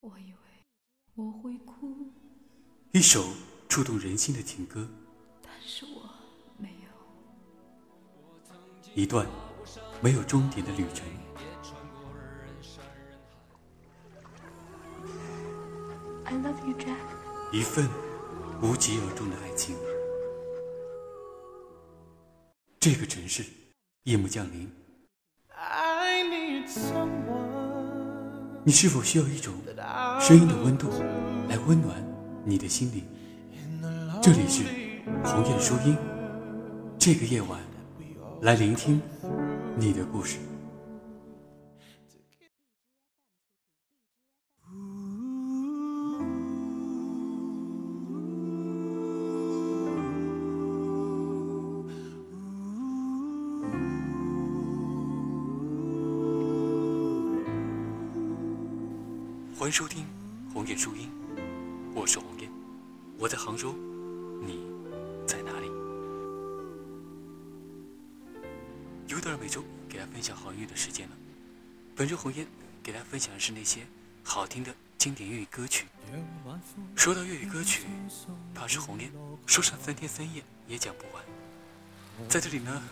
我以为我会哭，一首触动人心的情歌，但是我没有。一段没有终点的旅程，一份无疾而终的爱情。这个城市，夜幕降临。你是否需要一种声音的温度来温暖你的心灵？这里是鸿雁书音，这个夜晚来聆听你的故事。经典粤语歌曲。说到粤语歌曲，怕是红莲说上三天三夜也讲不完。在这里呢，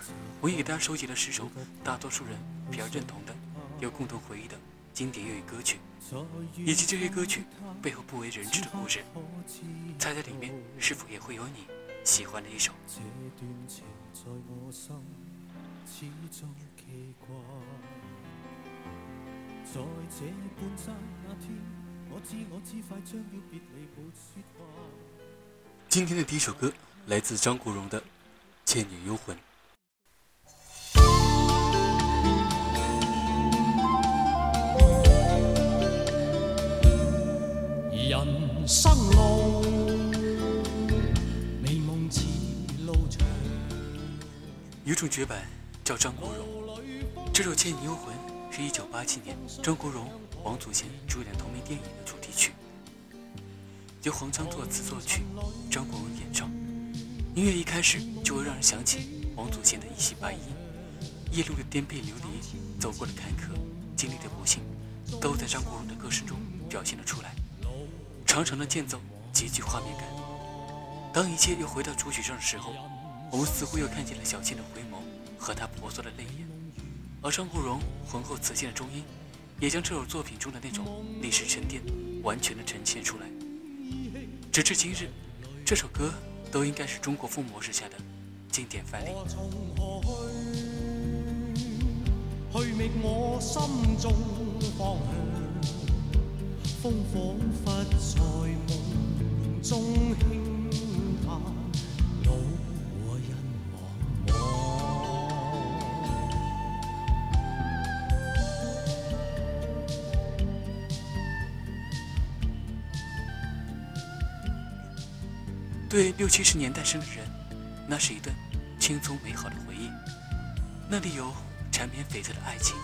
我也给大家收集了十首大多数人比较认同的、有共同回忆的经典粤语歌曲，以及这些歌曲背后不为人知的故事。猜猜里面是否也会有你喜欢的一首？今天的第一首歌来自张国荣的《倩女幽魂》。人生路，美梦似路长。有种绝版叫张国荣，这首《倩女幽魂》是一九八七年张国荣。王祖贤主演同名电影的主题曲，由黄江作词作曲，张国荣演唱。音乐一开始就会让人想起王祖贤的一袭白衣，一路的颠沛流离，走过的坎坷，经历的不幸，都在张国荣的歌声中表现了出来。长长的间奏极具画面感。当一切又回到主曲上的时候，我们似乎又看见了小倩的回眸和她婆娑的泪眼，而张国荣浑厚磁性的中音。也将这首作品中的那种历史沉淀完全的呈现出来。直至今日，这首歌都应该是中国风模式下的经典范例。对六七十年代生的人，那是一段轻松美好的回忆。那里有缠绵悱恻的爱情，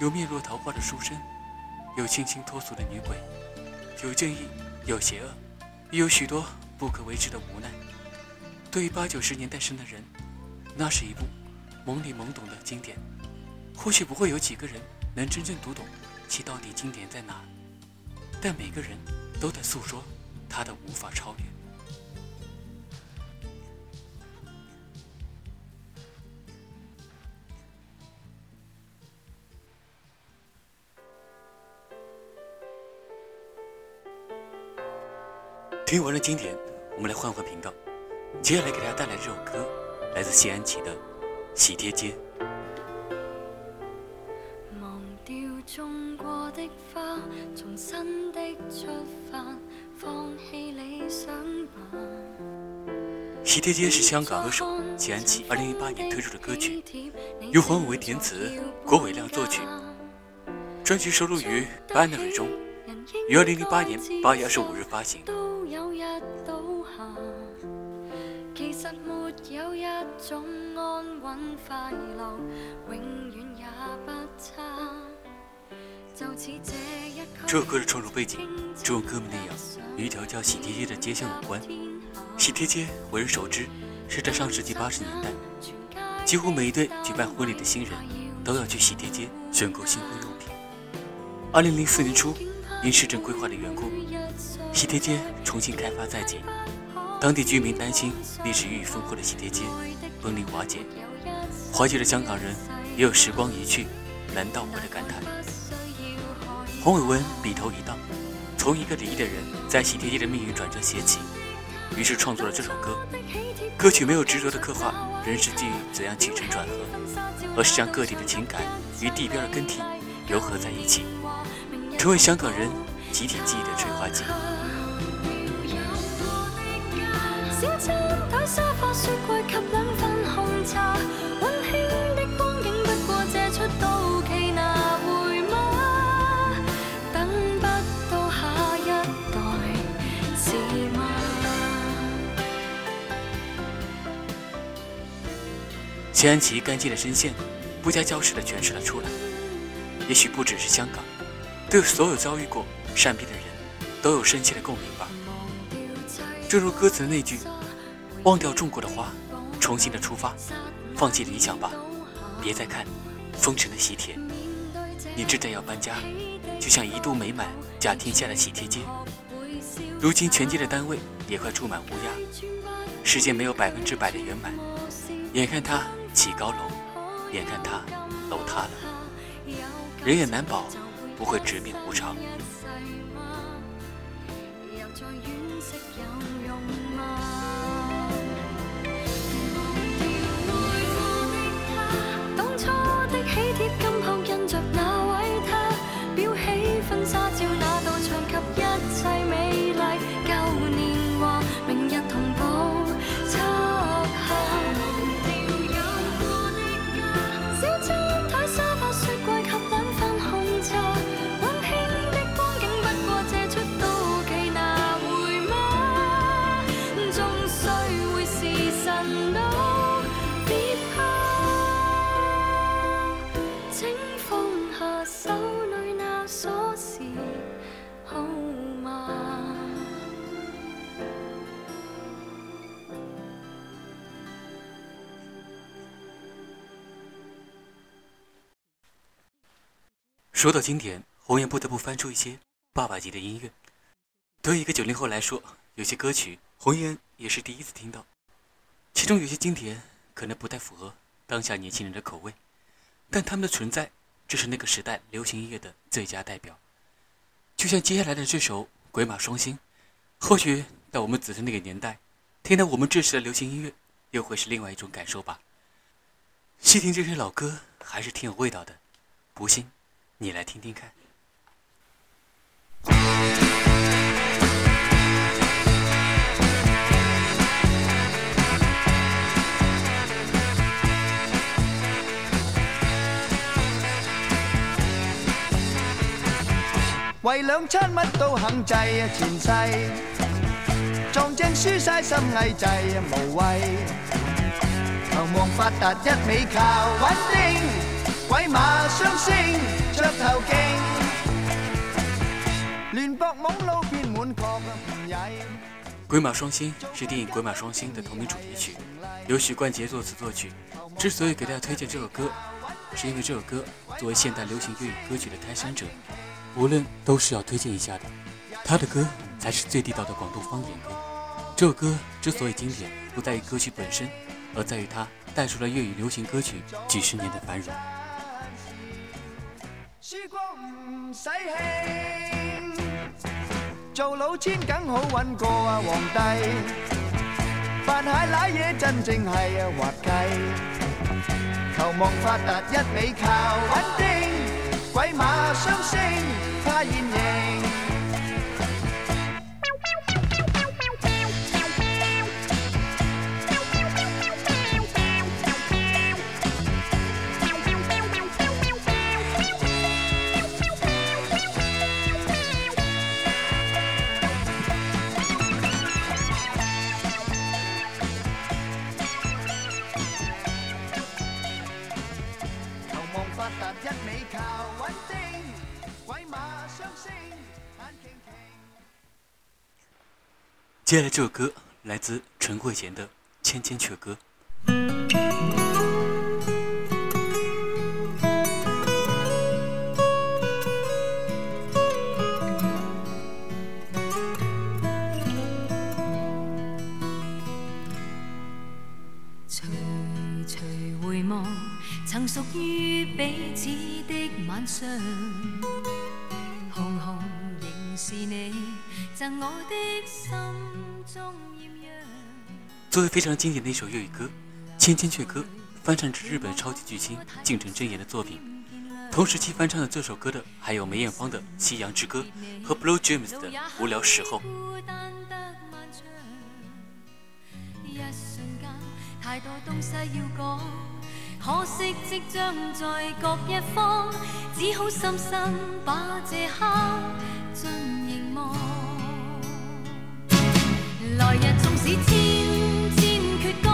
有面若桃花的书生，有清新脱俗的女鬼，有正义，有邪恶，也有许多不可为之的无奈。对于八九十年代生的人，那是一部懵里懵懂的经典。或许不会有几个人能真正读懂其到底经典在哪，但每个人都在诉说他的无法超越。完了今天，我们来换换频道。接下来给大家带来这首歌，来自谢安琪的《喜帖街》。喜帖街是香港歌手谢安琪2008年推出的歌曲，由黄伟为填词，郭伟亮作曲，专辑收录于《Banana》中，于2008年8月25日发行。永也不这首歌的创作背景，正如歌名那样，与一条叫喜帖街的街巷有关。喜帖街为人熟知，是在上世纪八十年代，几乎每一对举办婚礼的新人，都要去喜帖街选购新婚用品。二零零四年初，因市政规划的缘故，喜帖街重新开发在即，当地居民担心历史悠久、丰富的喜帖街。崩离瓦解，怀旧的香港人也有“时光一去，难道回”的感叹。洪伟文笔头一荡，从一个离异的人在喜帖地的命运转折写起，于是创作了这首歌。歌曲没有执着的刻画人世际怎样起承转合，而是将各地的情感与地标的更替糅合在一起，成为香港人集体记忆的催化剂。陈安琪干净的声线，不加修饰的诠释了出来。也许不只是香港，对所有遭遇过善变的人，都有深切的共鸣吧。正如歌词那句：“忘掉种过的花，重新的出发，放弃理想吧，别再看封尘的喜帖。”你真的要搬家，就像一度美满甲天下的喜帖街，如今全街的单位也快住满乌鸦。世间没有百分之百的圆满，眼看他。起高楼，眼看它，楼塌了，人也难保不会直命无常。说到经典，红岩不得不翻出一些爸爸级的音乐。对于一个九零后来说，有些歌曲红岩也是第一次听到。其中有些经典可能不太符合当下年轻人的口味，但他们的存在，这是那个时代流行音乐的最佳代表。就像接下来的这首《鬼马双星》，或许在我们子孙那个年代，听到我们这时的流行音乐，又会是另外一种感受吧。细听这些老歌，还是挺有味道的，不信？你来听听看。为两餐乜都肯制啊，前世撞正输晒心翳，制啊无谓。求望发达一味靠稳定，鬼马相星。鬼马双星是电影《鬼马双星》的同名主题曲，由许冠杰作词作曲。之所以给大家推荐这首歌，是因为这首歌作为现代流行粤语歌曲的开山者，无论都是要推荐一下的。他的歌才是最地道的广东方言歌。这首歌之所以经典，不在于歌曲本身，而在于它带出了粤语流行歌曲几十年的繁荣。珠光唔使气，做老千梗好搵过啊皇帝，扮蟹濑嘢真正系啊滑稽，求望发达一味靠稳定，鬼马双星化现形。接下来这首歌来自陈慧娴的《千千阙歌》。徐徐回望，曾属于彼此的晚上。作为非常经典的一首粤语歌，《千千阙歌》翻唱至日本超级巨星近藤真言的作品。同时期翻唱的这首歌的还有梅艳芳的《夕阳之歌》和 Blue James 的《无聊时候》。来日纵使千千阕歌，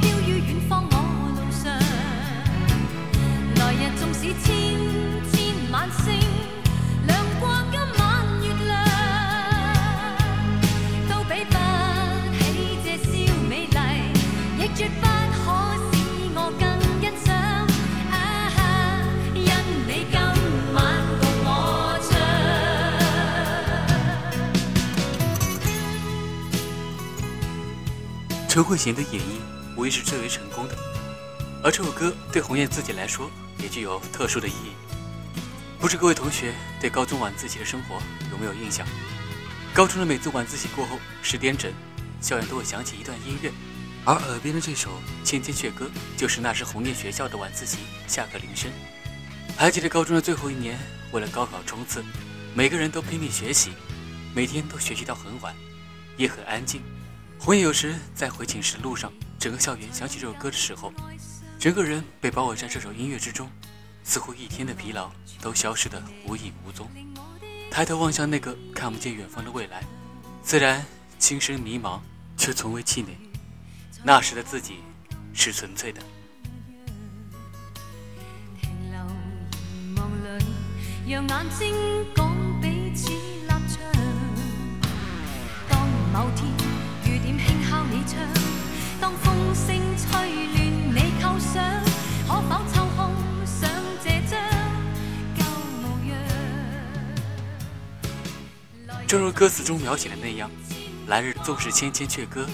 飘于远方我路上。来日纵使千。陈慧娴的演绎无疑是最为成功的，而这首歌对红叶自己来说也具有特殊的意义。不知各位同学对高中晚自习的生活有没有印象？高中的每次晚自习过后十点整，校园都会响起一段音乐，而耳边的这首《千千阙歌》就是那时红叶学校的晚自习下课铃声。还记得高中的最后一年，为了高考冲刺，每个人都拼命学习，每天都学习到很晚，也很安静。我也有时在回寝室路上，整个校园响起这首歌的时候，整个人被包尔在这首音乐之中，似乎一天的疲劳都消失得无影无踪。抬头望向那个看不见远方的未来，虽然心生迷茫，却从未气馁。那时的自己是纯粹的。正如歌词中描写的那样，来日纵使千千阙歌，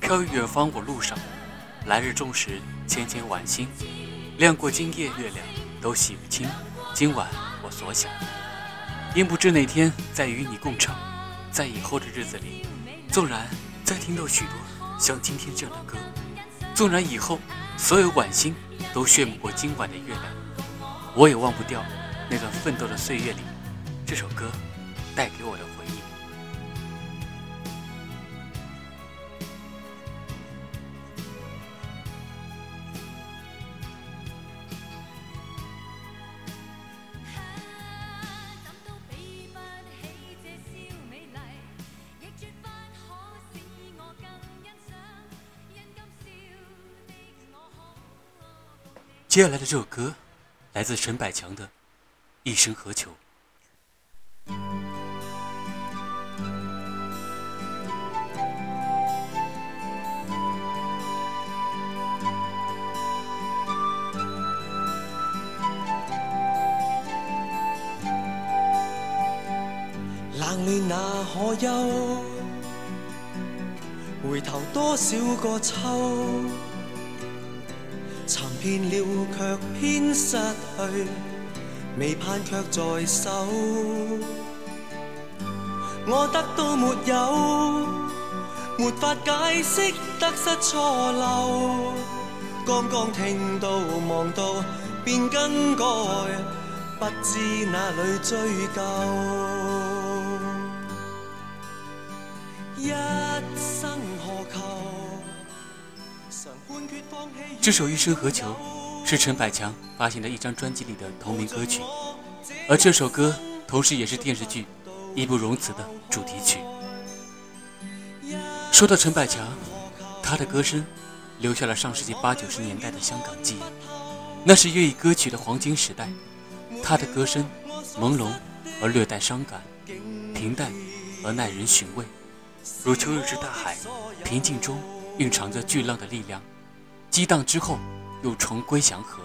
飘于远方我路上；来日纵使千千晚星，亮过今夜月亮，都洗不清今晚我所想。因不知哪天再与你共唱？在以后的日子里，纵然再听到许多。像今天这样的歌，纵然以后所有晚星都炫不过今晚的月亮，我也忘不掉那段奋斗的岁月里，这首歌带给我的。接下来的这首歌，来自陈百强的《一生何求》。冷暖哪可休？回头多少个秋？骗了却偏失去，未盼却在手，我得到没有？没法解释得失错漏。刚刚听到望到便更改，不知哪里追究。这首《一生何求》是陈百强发行的一张专辑里的同名歌曲，而这首歌同时也是电视剧《义不容辞》的主题曲。说到陈百强，他的歌声留下了上世纪八九十年代的香港记忆，那是粤语歌曲的黄金时代。他的歌声朦胧而略带伤感，平淡而耐人寻味，如秋日之大海，平静中蕴藏着巨浪的力量。激荡之后，又重归祥和。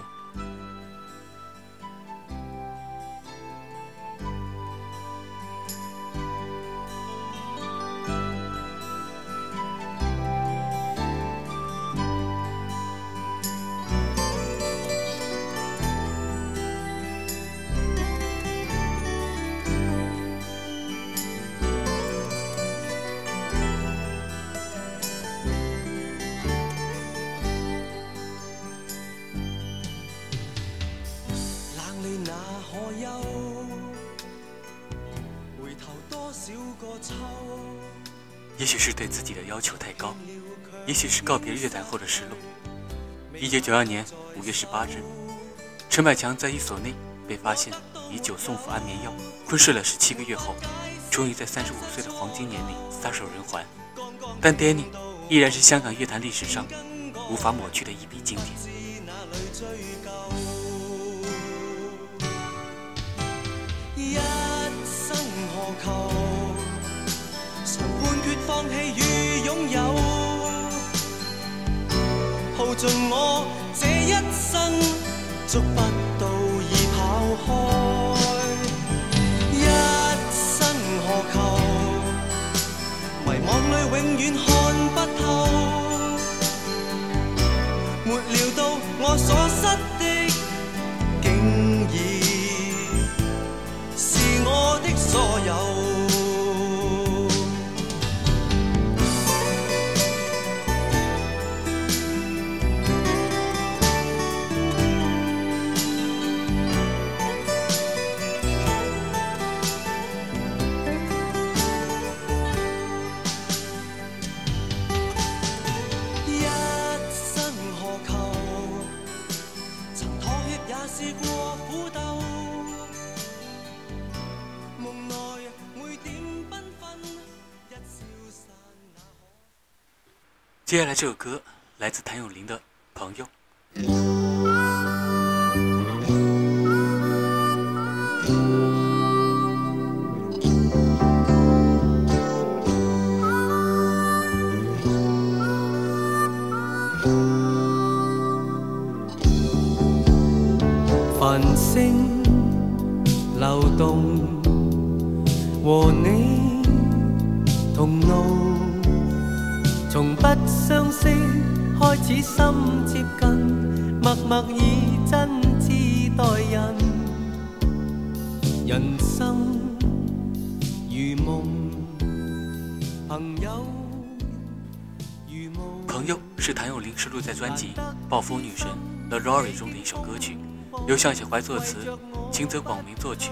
告别乐坛后的失落。一九九二年五月十八日，陈百强在一所内被发现以酒送服安眠药，昏睡了十七个月后，终于在三十五岁的黄金年龄撒手人寰。但 Danny 依然是香港乐坛历史上无法抹去的一笔经典。尽我这一生，足不。接下来这首歌来自谭咏麟的朋友。繁星流动，和你同路。《朋友》是谭咏麟收录在专辑《暴风女神》The Rory 中的一首歌曲，由向雪怀作词，清泽广明作曲。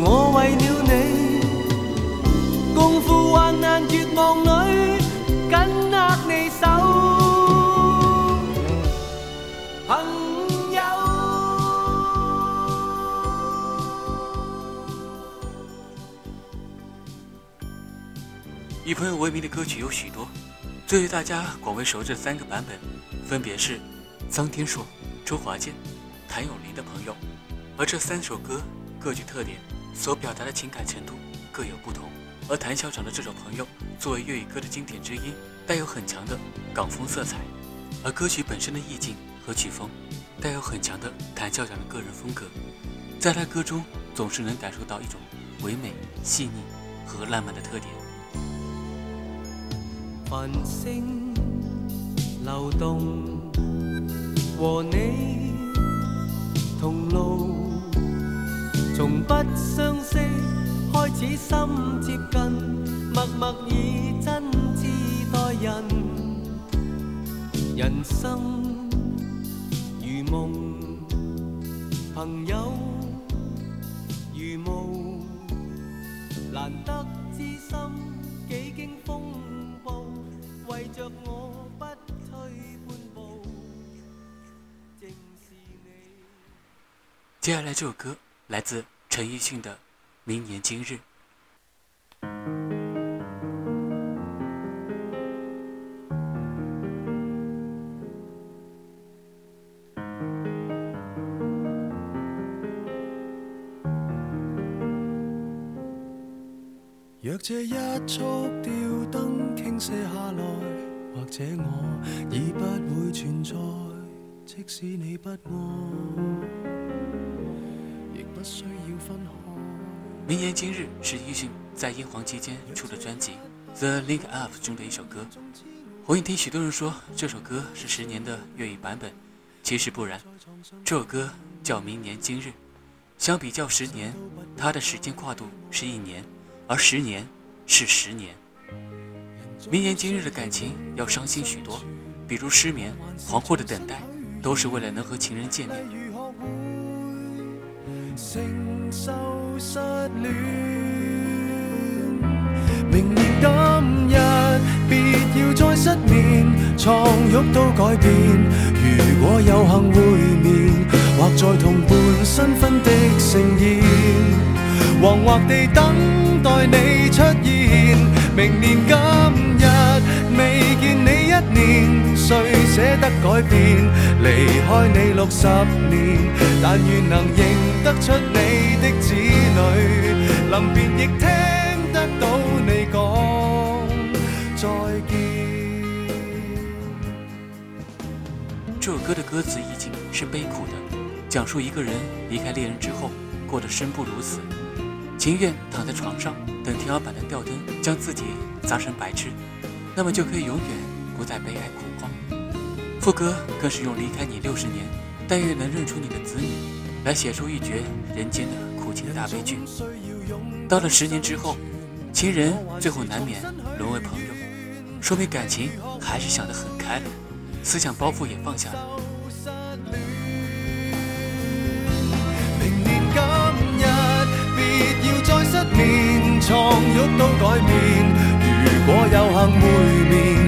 我为了你，你共赴患难绝望里，紧握手。以朋友为名的歌曲有许多，最为大家广为熟知的三个版本，分别是桑天硕、周华健、谭咏麟的朋友，而这三首歌各具特点。所表达的情感程度各有不同，而谭校长的这首《朋友》作为粤语歌的经典之一，带有很强的港风色彩，而歌曲本身的意境和曲风带有很强的谭校长的个人风格，在他歌中总是能感受到一种唯美、细腻和浪漫的特点。繁星流动，和你同路。从不相识开始心接近默默以真挚待人人生如梦朋友如雾难得知心几经风暴为着我不退半步正是你接下来这首歌来自陈奕迅的《明年今日》。若这一束吊灯倾泻下来，或者我已不会存在，即使你不爱。《明年今日》是伊迅在英皇期间出的专辑《The Link Up》中的一首歌。我听许多人说这首歌是十年的粤语版本，其实不然。这首歌叫《明年今日》，相比较十年，它的时间跨度是一年，而十年是十年。《明年今日》的感情要伤心许多，比如失眠、惶惑的等待，都是为了能和情人见面。承受失恋，明年今日，别要再失眠。床褥都改变，如果有幸会面，或在同伴新婚的盛宴，惶惑地等待你出现。明年今日。年岁舍得改变，离开你六十年，但愿能认得出你的子女。临别亦听得到你讲再见。这首歌的歌词已经是悲苦的，讲述一个人离开恋人之后，过得生不如死，情愿躺在床上，等天花板的吊灯将自己砸成白痴，那么就可以永远。不再悲哀苦慌。副歌更是用“离开你六十年，但愿能认出你的子女”来写出一绝人间的苦情的大悲剧。到了十年之后，情人最后难免沦为朋友，说明感情还是想得很开了，思想包袱也放下了。失眠，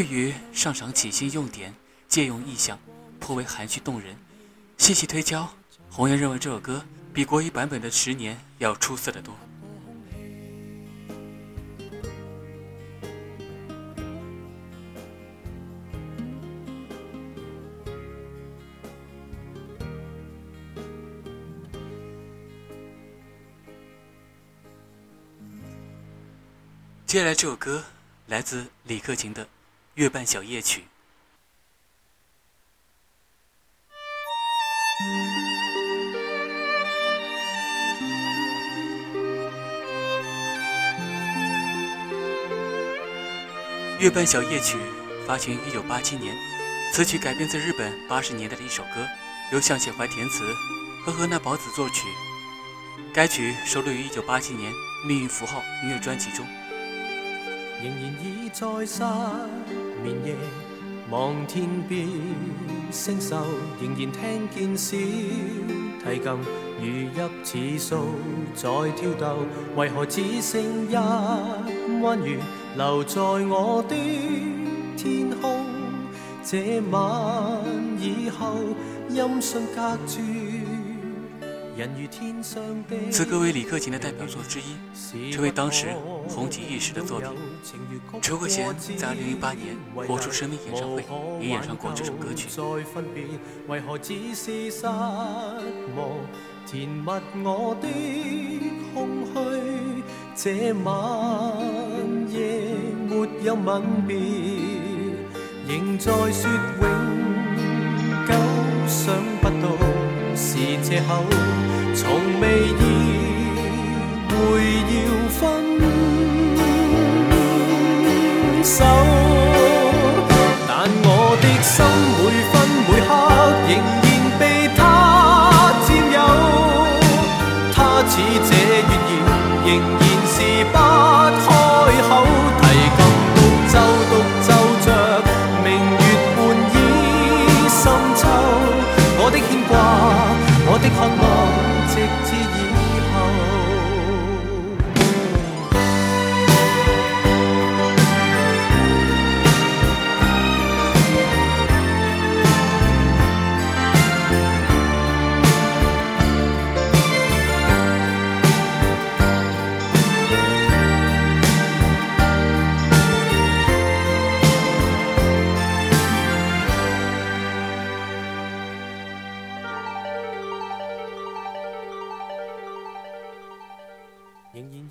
对于上赏起兴用典，借用意象，颇为含蓄动人。细细推敲，红岩认为这首歌比国语版本的《十年》要出色的多。接下来这首歌来自李克勤的。《月半小夜曲》。《月半小夜曲》发行于1987年，此曲改编自日本80年代的一首歌，由向显怀填词，和河那宝子作曲。该曲收录于1987年《命运符号》音乐专辑中。夜望天边星宿，仍然听见小提琴如泣似诉在挑逗，为何只剩一弯月留在我的天空？这晚以后，音讯隔绝。此歌为李克勤的代表作之一，成为当时红极一时的作品。陈慧娴在2008年播出《生命演唱会》也演唱过这首歌曲。从未意会要分手。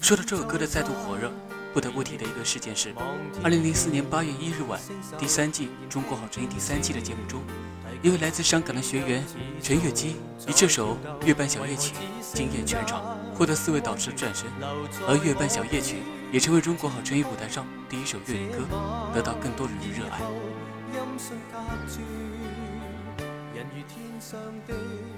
说到这首歌的再度火热，不得不提的一个事件是，二零零四年八月一日晚，第三季《中国好声音》第三季的节目中，一位来自香港的学员陈乐基以这首《月半小夜曲》惊艳全场，获得四位导师的转身，而《月半小夜曲》也成为《中国好声音》舞台上第一首粤语歌，得到更多人的热爱。人天上的。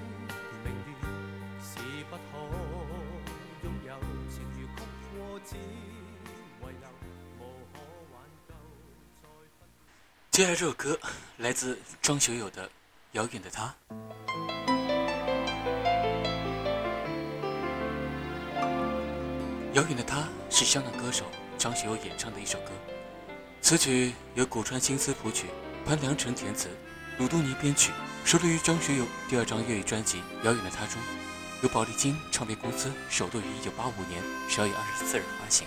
接下来这首歌来自张学友的《遥远的他》。《遥远的他》是香港歌手张学友演唱的一首歌，此曲由谷川新司谱曲，潘良辰填词，鲁东尼编曲，收录于张学友第二张粤语专辑《遥远的他》中，由宝丽金唱片公司首度于一九八五年十二月二十四日发行。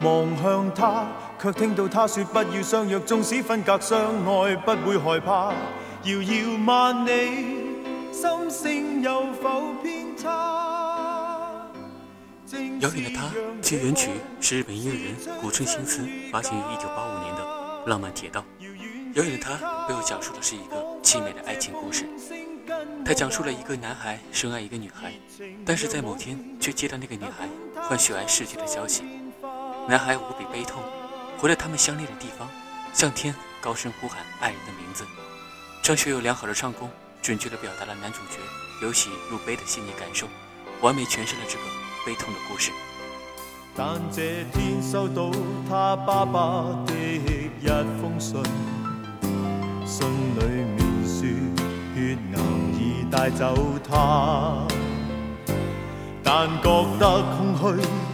望向他，却听到他说不要相约，纵使分隔相爱，不会害怕。遥遥万里，心性有否偏差？遥远的他，其原曲是日本音乐人谷村新司发行于一九八五年的《浪漫铁道》。遥远的他，被我讲述的是一个凄美的爱情故事。他讲述了一个男孩深爱一个女孩，但是在某天却接到那个女孩患血癌逝去的消息。男孩无比悲痛，回了他们相恋的地方，向天高声呼喊爱人的名字。张学友良好的唱功，准确地表达了男主角由喜入悲的心理感受，完美诠释了这个悲痛的故事。但但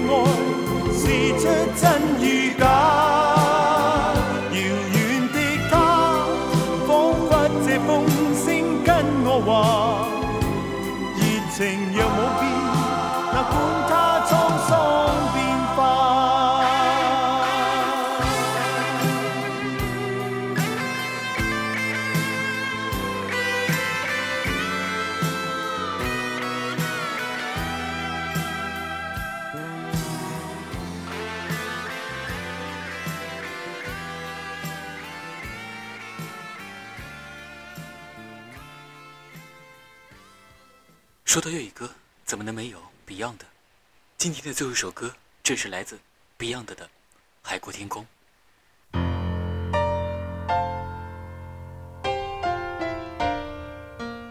爱试出真与假。说到粤语歌，怎么能没有 Beyond？今天的最后一首歌正是来自 Beyond 的《海阔天空》。《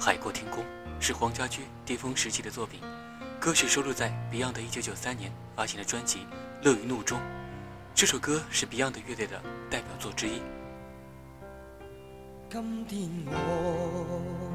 海阔天空》是黄家驹巅峰时期的作品，歌曲收录在 Beyond 1993年发行的专辑《乐于怒》中。这首歌是 Beyond 乐队的代表作之一。今天我。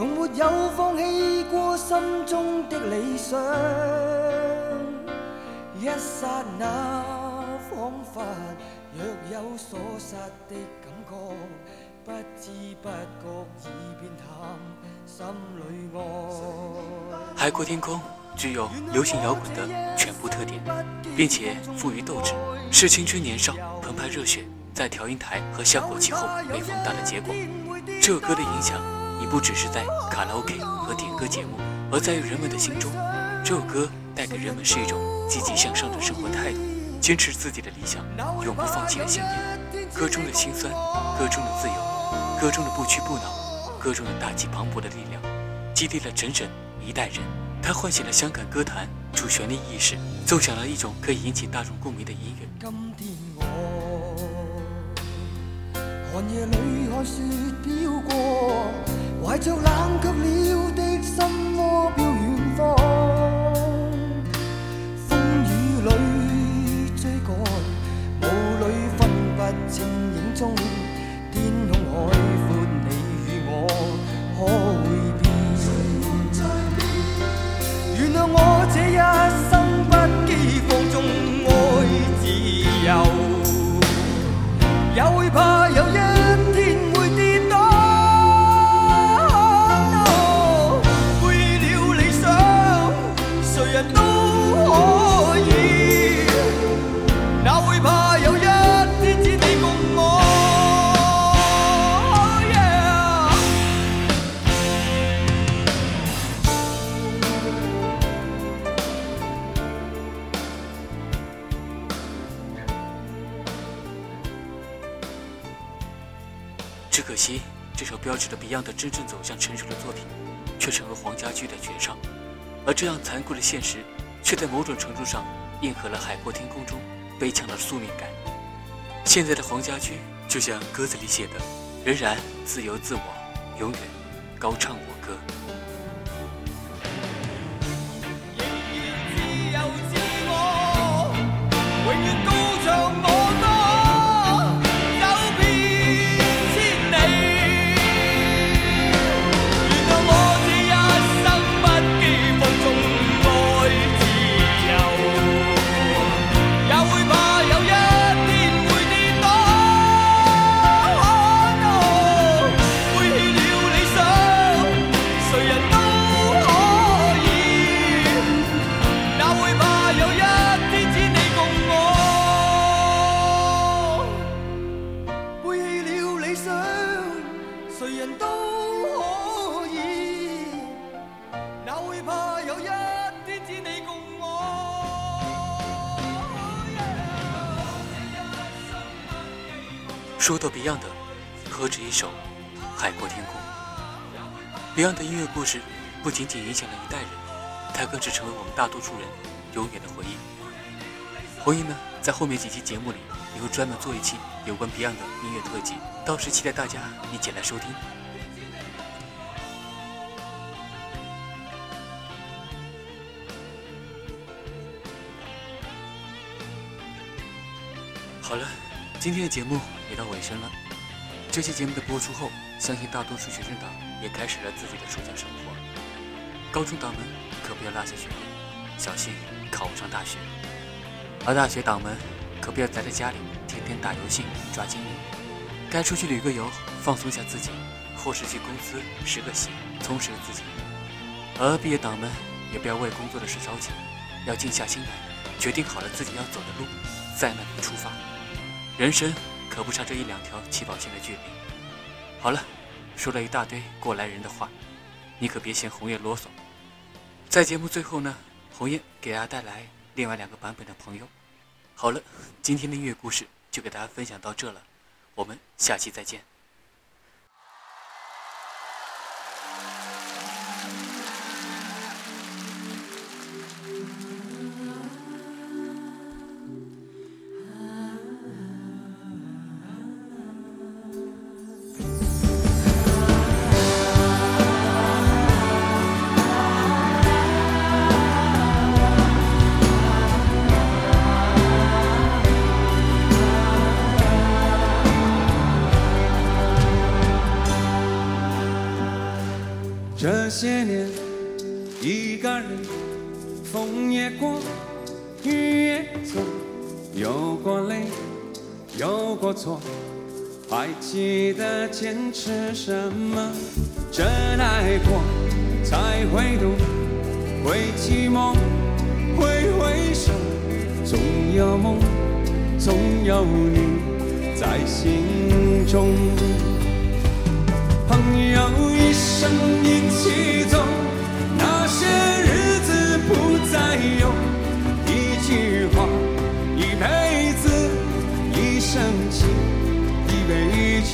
从没有放弃过心中的理想一刹那恍惚若有所失的感觉不知不觉已变淡心里爱海阔天空具有流行摇滚的全部特点并且富于斗志是青春年少澎湃热血在调音台和效果器后被放大的结果这首歌的影响你不只是在卡拉 OK 和点歌节目，而在于人们的心中。这首歌带给人们是一种积极向上的生活态度，坚持自己的理想，永不放弃的信念。歌中的辛酸，歌中的自由，歌中的不屈不挠，歌中的大气磅礴的力量，激励了整整一代人。它唤醒了香港歌坛主旋律意识，奏响了一种可以引起大众共鸣的音乐。寒夜里雪飘过。怀着冷却了的心窝，飘远方。风雨里追赶，雾里分不清影踪。天空海阔，你与我可会变？原谅我这一生不羁放纵爱自由，也会怕。标志着 Beyond 真正走向成熟的作品，却成了黄家驹的绝唱。而这样残酷的现实，却在某种程度上应和了《海阔天空》中悲怆的宿命感。现在的黄家驹，就像歌词里写的，仍然自由自我，永远高唱我歌。说到 Beyond 的，何止一首《海阔天空》？Beyond 的音乐故事不仅仅影响了一代人，它更是成为我们大多数人永远的回忆。回忆呢，在后面几期节目里，也会专门做一期有关 Beyond 的音乐特辑，到时期待大家一起来收听。今天的节目也到尾声了。这期节目的播出后，相信大多数学生党也开始了自己的暑假生活。高中党们可不要落下学，小心考不上大学。而大学党们可不要宅在家里，天天打游戏抓精英。该出去旅个游，放松一下自己；或是去公司实个习，充实自己。而毕业党们也不要为工作的事着急，要静下心来，决定好了自己要走的路，在那里出发。人生可不差这一两条起跑线的距离。好了，说了一大堆过来人的话，你可别嫌红叶啰嗦。在节目最后呢，红叶给大家带来另外两个版本的朋友。好了，今天的音乐故事就给大家分享到这了，我们下期再见。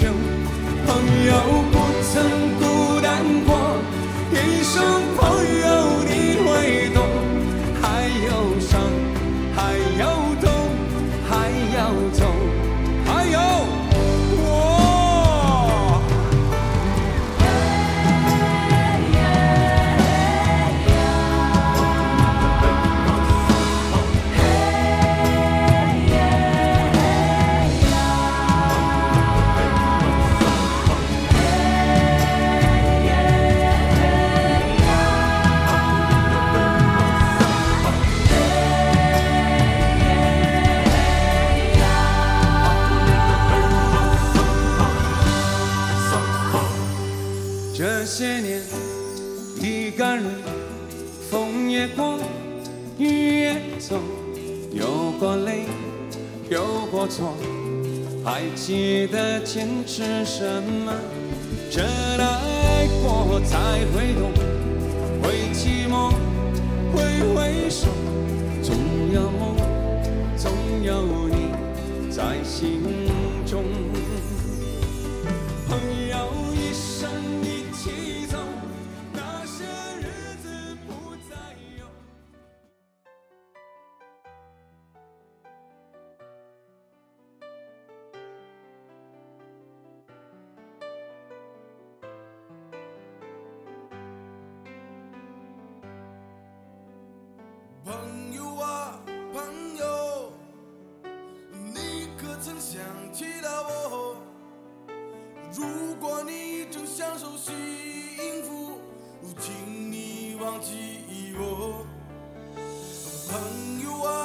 朋友不曾孤单过，一生朋友。错，还记得坚持什么？真爱过才会懂，会寂寞，挥挥手，总有梦，总有你在心中。朋友一生。一。朋友啊，朋友，你可曾想起了我？如果你正享受幸福，请你忘记我，朋友啊。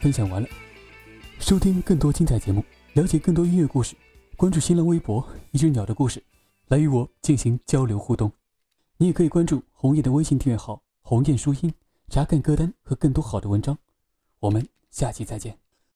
分享完了，收听更多精彩节目，了解更多音乐故事，关注新浪微博“一只鸟的故事”，来与我进行交流互动。你也可以关注红叶的微信订阅号“红叶书音”，查看歌单和更多好的文章。我们下期再见。